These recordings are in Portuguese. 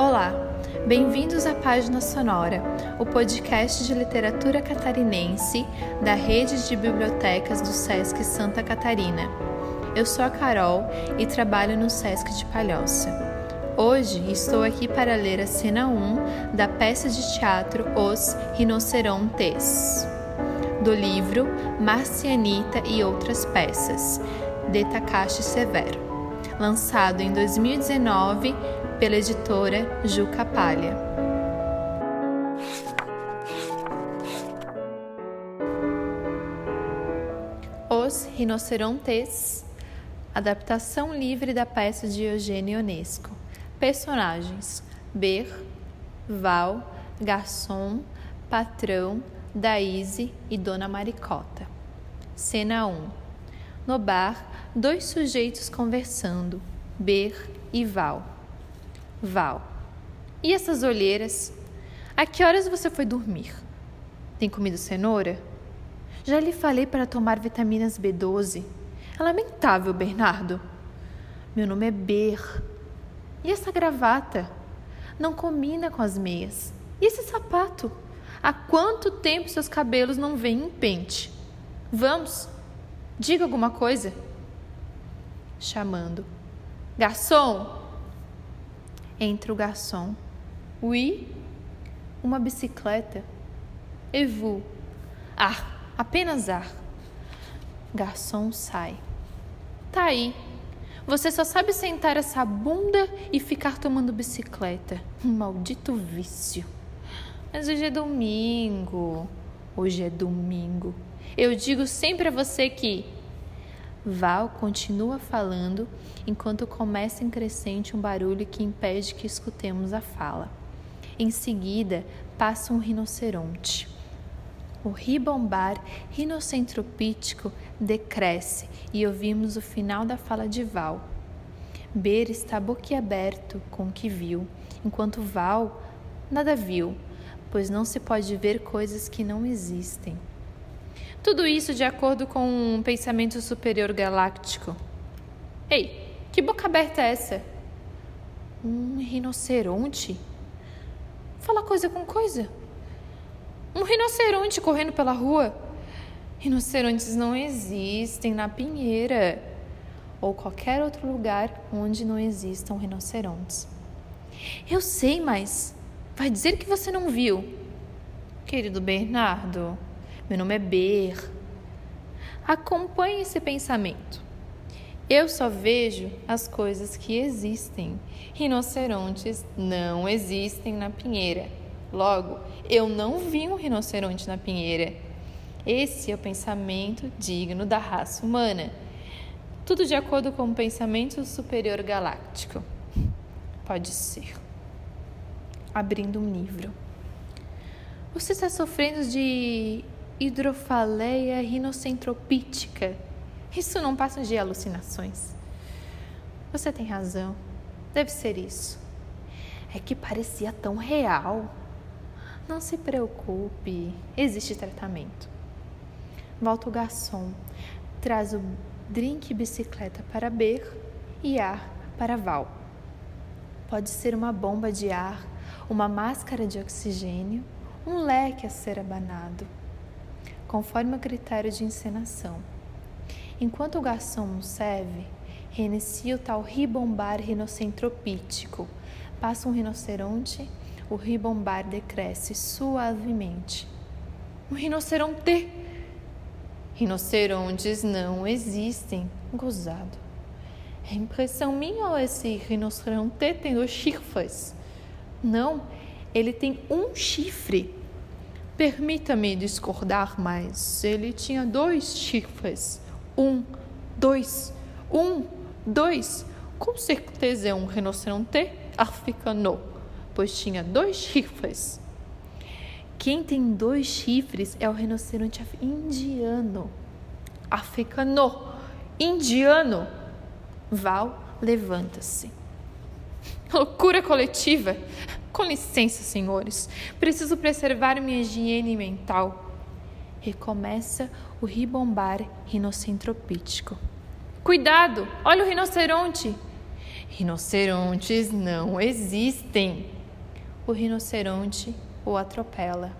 Olá, bem-vindos à Página Sonora, o podcast de literatura catarinense da rede de bibliotecas do SESC Santa Catarina. Eu sou a Carol e trabalho no SESC de Palhoça. Hoje estou aqui para ler a cena 1 da peça de teatro Os Rinocerontes, do livro Marcianita e Outras Peças, de Takashi Severo, lançado em 2019 pela editora Juca Palha. Os Rinocerontes, adaptação livre da peça de Eugênio Ionesco. Personagens: Ber, Val, Garçom, Patrão, Daíse e Dona Maricota. Cena 1. No bar, dois sujeitos conversando, Ber e Val. Val. E essas olheiras? A que horas você foi dormir? Tem comido cenoura? Já lhe falei para tomar vitaminas B12. É lamentável, Bernardo. Meu nome é Ber. E essa gravata? Não combina com as meias. E esse sapato? Há quanto tempo seus cabelos não vêm em pente? Vamos, diga alguma coisa. Chamando. Garçom! Entra o garçom. Oui? Uma bicicleta. E vous? Ar, apenas ar. Garçom sai. Tá aí. Você só sabe sentar essa bunda e ficar tomando bicicleta. Um maldito vício. Mas hoje é domingo. Hoje é domingo. Eu digo sempre a você que Val continua falando enquanto começa em crescente um barulho que impede que escutemos a fala. Em seguida, passa um rinoceronte. O ribombar rinocentropítico decresce e ouvimos o final da fala de Val. Ber está boquiaberto com o que viu, enquanto Val nada viu, pois não se pode ver coisas que não existem. Tudo isso de acordo com um pensamento superior galáctico. Ei, que boca aberta é essa? Um rinoceronte? Fala coisa com coisa. Um rinoceronte correndo pela rua? Rinocerontes não existem na Pinheira ou qualquer outro lugar onde não existam rinocerontes. Eu sei, mas vai dizer que você não viu. Querido Bernardo, meu nome é Ber. Acompanhe esse pensamento. Eu só vejo as coisas que existem. Rinocerontes não existem na pinheira. Logo, eu não vi um rinoceronte na pinheira. Esse é o pensamento digno da raça humana. Tudo de acordo com o pensamento superior galáctico. Pode ser. Abrindo um livro. Você está sofrendo de hidrofaleia rinocentropítica. Isso não passa de alucinações. Você tem razão. Deve ser isso. É que parecia tão real. Não se preocupe, existe tratamento. Volta o garçom, traz o drink bicicleta para Ber e ar para Val. Pode ser uma bomba de ar, uma máscara de oxigênio, um leque a ser abanado conforme o critério de encenação. Enquanto o garçom serve, reinicia o tal ribombar rinocentropítico. Passa um rinoceronte, o ribombar decresce suavemente. Um rinoceronte! Rinocerontes não existem. Gozado. É impressão minha ou esse rinoceronte tem dois chifres? Não, ele tem um chifre. Permita-me discordar, mas ele tinha dois chifres. Um, dois, um, dois. Com certeza é um rinoceronte africano, pois tinha dois chifres. Quem tem dois chifres é o rinoceronte indiano. Africano, indiano. Val levanta-se. Loucura coletiva. Com licença, senhores, preciso preservar minha higiene mental. Recomeça o ribombar rinocentropítico. Cuidado! Olha o rinoceronte! Rinocerontes não existem. O rinoceronte o atropela.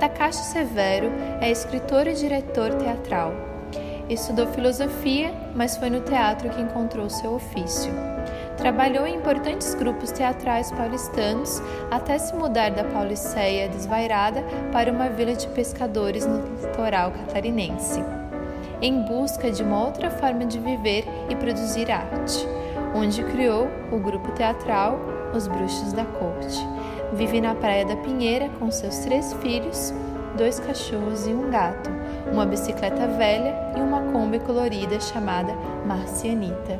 Takashi Severo é escritor e diretor teatral. Estudou filosofia, mas foi no teatro que encontrou seu ofício. Trabalhou em importantes grupos teatrais paulistanos até se mudar da Pauliceia desvairada para uma vila de pescadores no litoral catarinense, em busca de uma outra forma de viver e produzir arte, onde criou o grupo teatral Os Bruxos da Corte. Vive na Praia da Pinheira com seus três filhos, dois cachorros e um gato, uma bicicleta velha e uma Kombi colorida chamada Marcianita.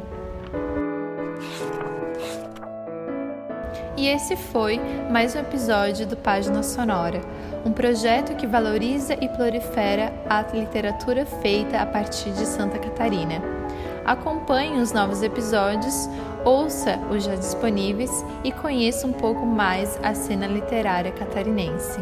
E esse foi mais um episódio do Página Sonora, um projeto que valoriza e prolifera a literatura feita a partir de Santa Catarina. Acompanhe os novos episódios, ouça os já disponíveis e conheça um pouco mais a cena literária catarinense.